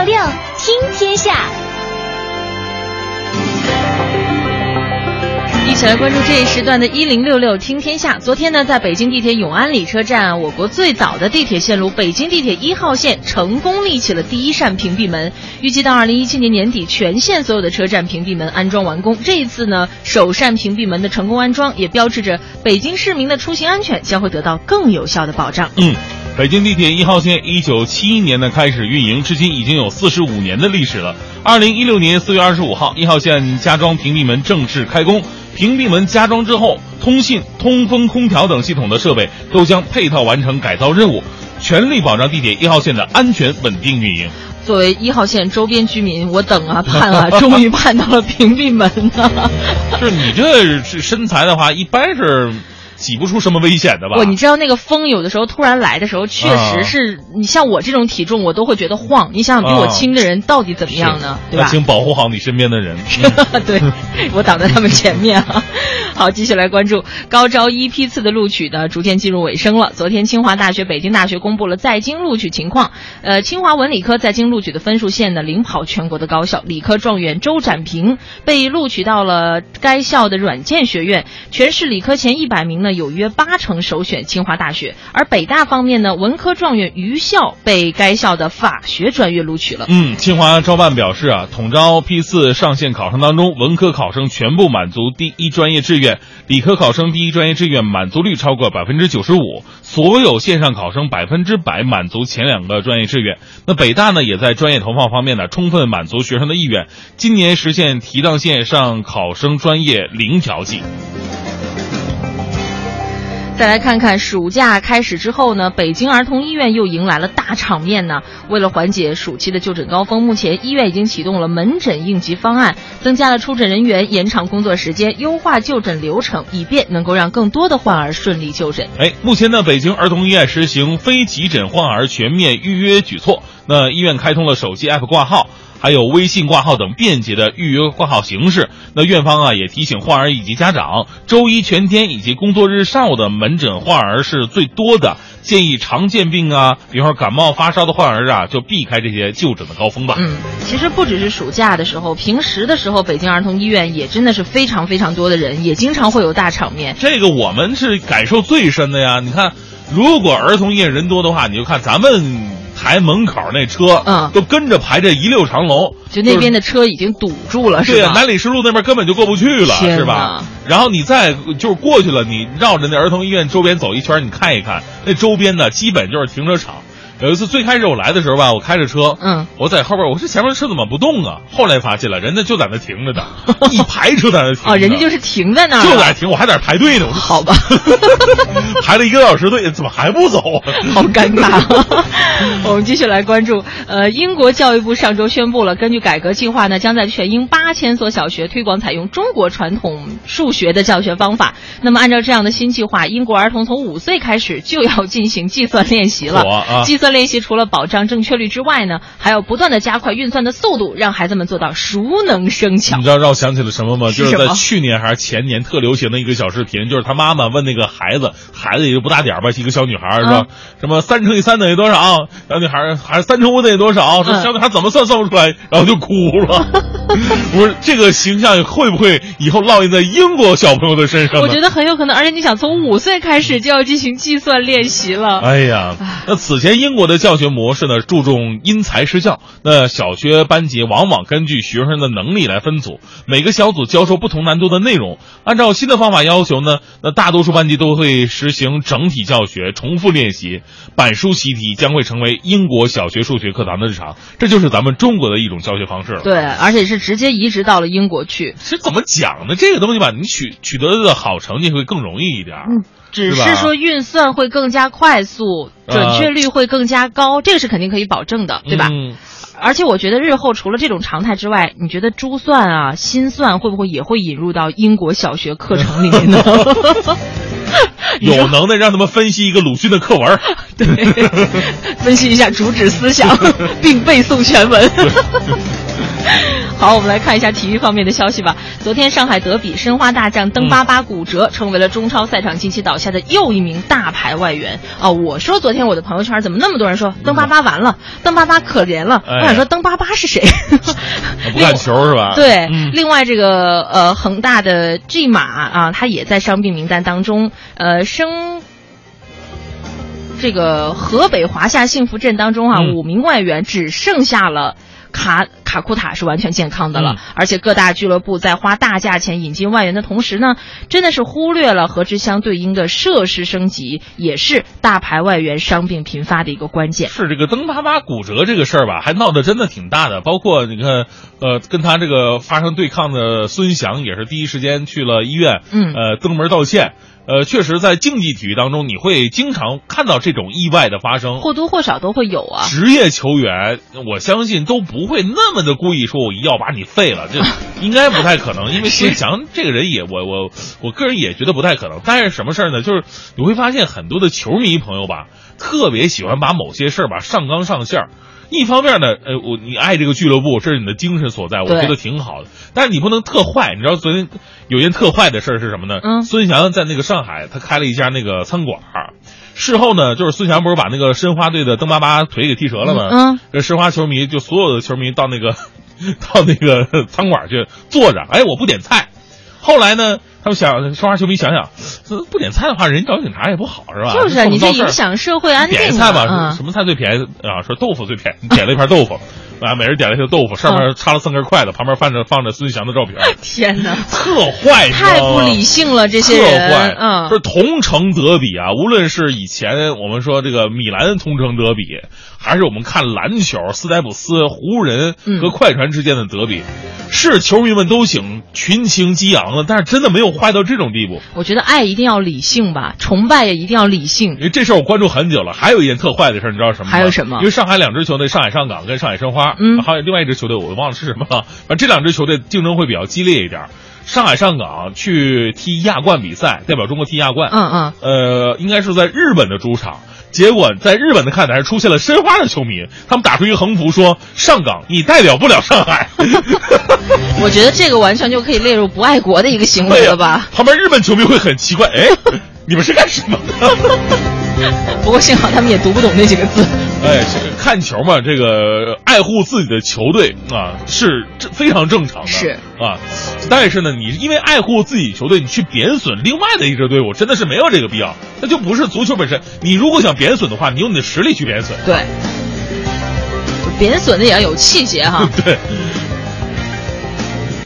六六听天下。一起来关注这一时段的“一零六六听天下”。昨天呢，在北京地铁永安里车站，我国最早的地铁线路北京地铁一号线成功立起了第一扇屏蔽门。预计到二零一七年年底，全线所有的车站屏蔽门安装完工。这一次呢，首扇屏蔽门的成功安装，也标志着北京市民的出行安全将会得到更有效的保障。嗯。北京地铁一号线一九七一年呢开始运营，至今已经有四十五年的历史了。二零一六年四月二十五号，一号线加装屏蔽门正式开工。屏蔽门加装之后，通信、通风、空调等系统的设备都将配套完成改造任务，全力保障地铁一号线的安全稳定运营。作为一号线周边居民，我等啊盼啊，终于盼到了屏蔽门啊！是你这身材的话，一般是。挤不出什么危险的吧？不，你知道那个风有的时候突然来的时候，确实是你像我这种体重，我都会觉得晃。你想想，比我轻的人到底怎么样呢？对吧？请保护好你身边的人。对，我挡在他们前面啊。好，继续来关注高招一批次的录取呢逐渐进入尾声了。昨天，清华大学、北京大学公布了在京录取情况。呃，清华文理科在京录取的分数线呢，领跑全国的高校。理科状元周展平被录取到了该校的软件学院。全市理科前一百名呢。有约八成首选清华大学，而北大方面呢，文科状元于校被该校的法学专业录取了。嗯，清华招办表示啊，统招批次上线考生当中，文科考生全部满足第一专业志愿，理科考生第一专业志愿满足率超过百分之九十五，所有线上考生百分之百满足前两个专业志愿。那北大呢，也在专业投放方面呢，充分满足学生的意愿，今年实现提档线上考生专业零调剂。再来看看暑假开始之后呢，北京儿童医院又迎来了大场面呢。为了缓解暑期的就诊高峰，目前医院已经启动了门诊应急方案，增加了出诊人员，延长工作时间，优化就诊流程，以便能够让更多的患儿顺利就诊。哎，目前呢，北京儿童医院实行非急诊患儿全面预约举措，那医院开通了手机 app 挂号。还有微信挂号等便捷的预约挂号形式。那院方啊也提醒患儿以及家长，周一全天以及工作日上午的门诊患儿是最多的，建议常见病啊，比方说感冒发烧的患儿啊，就避开这些就诊的高峰吧。嗯，其实不只是暑假的时候，平时的时候，北京儿童医院也真的是非常非常多的人，也经常会有大场面。这个我们是感受最深的呀。你看，如果儿童医院人多的话，你就看咱们。台门口那车，嗯，都跟着排着一溜长龙，就那边的车已经堵住了，是吧？对呀，南礼士路那边根本就过不去了，是吧？然后你再就是过去了，你绕着那儿童医院周边走一圈，你看一看，那周边呢，基本就是停车场。有一次最开始我来的时候吧，我开着车，嗯，我在后边，我说前面车怎么不动啊？后来发现了，人家就在那停着呢，一排车在那停。哦，人家就是停在那儿，就在那停，我还在那排队呢。我说好吧，排了一个多小时队，怎么还不走？好尴尬。我们继续来关注，呃，英国教育部上周宣布了，根据改革计划呢，将在全英八千所小学推广采用中国传统数学的教学方法。那么按照这样的新计划，英国儿童从五岁开始就要进行计算练习了。计算练习除了保障正确率之外呢，还要不断的加快运算的速度，让孩子们做到熟能生巧。你知道让我想起了什么吗？就是在去年还是前年特流行的一个小视频，就是他妈妈问那个孩子，孩子也就不大点儿吧，一个小女孩说什么三乘以三等于多少？小女孩还是三乘五等于多少？说小女孩怎么算算不出来，然后就哭了。不是这个形象会不会以后烙印在英国小朋友的身上？我觉得很有可能，而且你想从五岁开始就要进行计算练习了。哎呀，那此前英国的教学模式呢，注重因材施教。那小学班级往往根据学生的能力来分组，每个小组教授不同难度的内容。按照新的方法要求呢，那大多数班级都会实行整体教学、重复练习，板书习题将会成为英国小学数学课堂的日常。这就是咱们中国的一种教学方式了。对，而且是。直接移植到了英国去，这怎么讲呢？这个东西吧，你取取得的好成绩会更容易一点。嗯，只是说运算会更加快速，准确率会更加高，这个是肯定可以保证的，对吧？嗯。而且我觉得日后除了这种常态之外，你觉得珠算啊、心算会不会也会引入到英国小学课程里面呢？有能耐让他们分析一个鲁迅的课文，对，分析一下主旨思想，并背诵全文。好，我们来看一下体育方面的消息吧。昨天上海德比，申花大将登巴巴骨折，成为了中超赛场近期倒下的又一名大牌外援。哦，我说昨天我的朋友圈怎么那么多人说登巴巴完了，登巴巴可怜了？我想说登巴巴是谁？不看球是吧？对，另外这个呃恒大的 G 马啊，他也在伤病名单当中。呃，生这个河北华夏幸福镇当中啊，五名外援只剩下了。卡卡库塔是完全健康的了，而且各大俱乐部在花大价钱引进外援的同时呢，真的是忽略了和之相对应的设施升级，也是大牌外援伤病频发的一个关键。是这个登巴巴骨折这个事儿吧，还闹得真的挺大的。包括你看，呃，跟他这个发生对抗的孙祥也是第一时间去了医院，嗯，呃，登门道歉。呃，确实，在竞技体育当中，你会经常看到这种意外的发生，或多或少都会有啊。职业球员，我相信都不会那么的故意说，我要把你废了，这 应该不太可能。因为孙翔这个人也，我我我个人也觉得不太可能。但是什么事儿呢？就是你会发现很多的球迷朋友吧，特别喜欢把某些事儿吧上纲上线儿。一方面呢，呃，我你爱这个俱乐部，这是你的精神所在，我觉得挺好的。但是你不能特坏，你知道昨天有件特坏的事儿是什么呢？嗯，孙祥在那个上海，他开了一家那个餐馆儿。事后呢，就是孙祥不是把那个申花队的邓巴巴腿给踢折了吗？嗯，这申花球迷就所有的球迷到那个 到那个餐馆去坐着，哎，我不点菜。后来呢？他们想，申花球迷想想，不点菜的话，人找警察也不好，是吧？就是你这影响社会安定。点菜吧，什么菜最便宜啊？说豆腐最便宜，点了一盘豆腐，啊，每人点了一个豆腐，上面插了三根筷子，旁边放着放着孙祥的照片。天哪，特坏，太不理性了，这些人。特坏，嗯，是同城德比啊，无论是以前我们说这个米兰同城德比，还是我们看篮球斯台普斯湖人和快船之间的德比。是球迷们都挺群情激昂的，但是真的没有坏到这种地步。我觉得爱一定要理性吧，崇拜也一定要理性。因为这事儿我关注很久了。还有一件特坏的事儿，你知道什么吗？还有什么？因为上海两支球队，上海上港跟上海申花，嗯，还有另外一支球队，我忘了是什么了。反正这两支球队竞争会比较激烈一点。上海上港去踢亚冠比赛，代表中国踢亚冠。嗯嗯。呃，应该是在日本的主场。结果在日本的看台出现了申花的球迷，他们打出一个横幅说：“上港，你代表不了上海。”我觉得这个完全就可以列入不爱国的一个行为了吧？旁边日本球迷会很奇怪：“哎，你们是干什么的？” 不过幸好他们也读不懂那几个字。哎，看球嘛，这个爱护自己的球队啊，是非常正常的。是啊，但是呢，你因为爱护自己球队，你去贬损另外的一支队伍，真的是没有这个必要。那就不是足球本身。你如果想贬损的话，你用你的实力去贬损。对，贬损的也要有气节哈。对。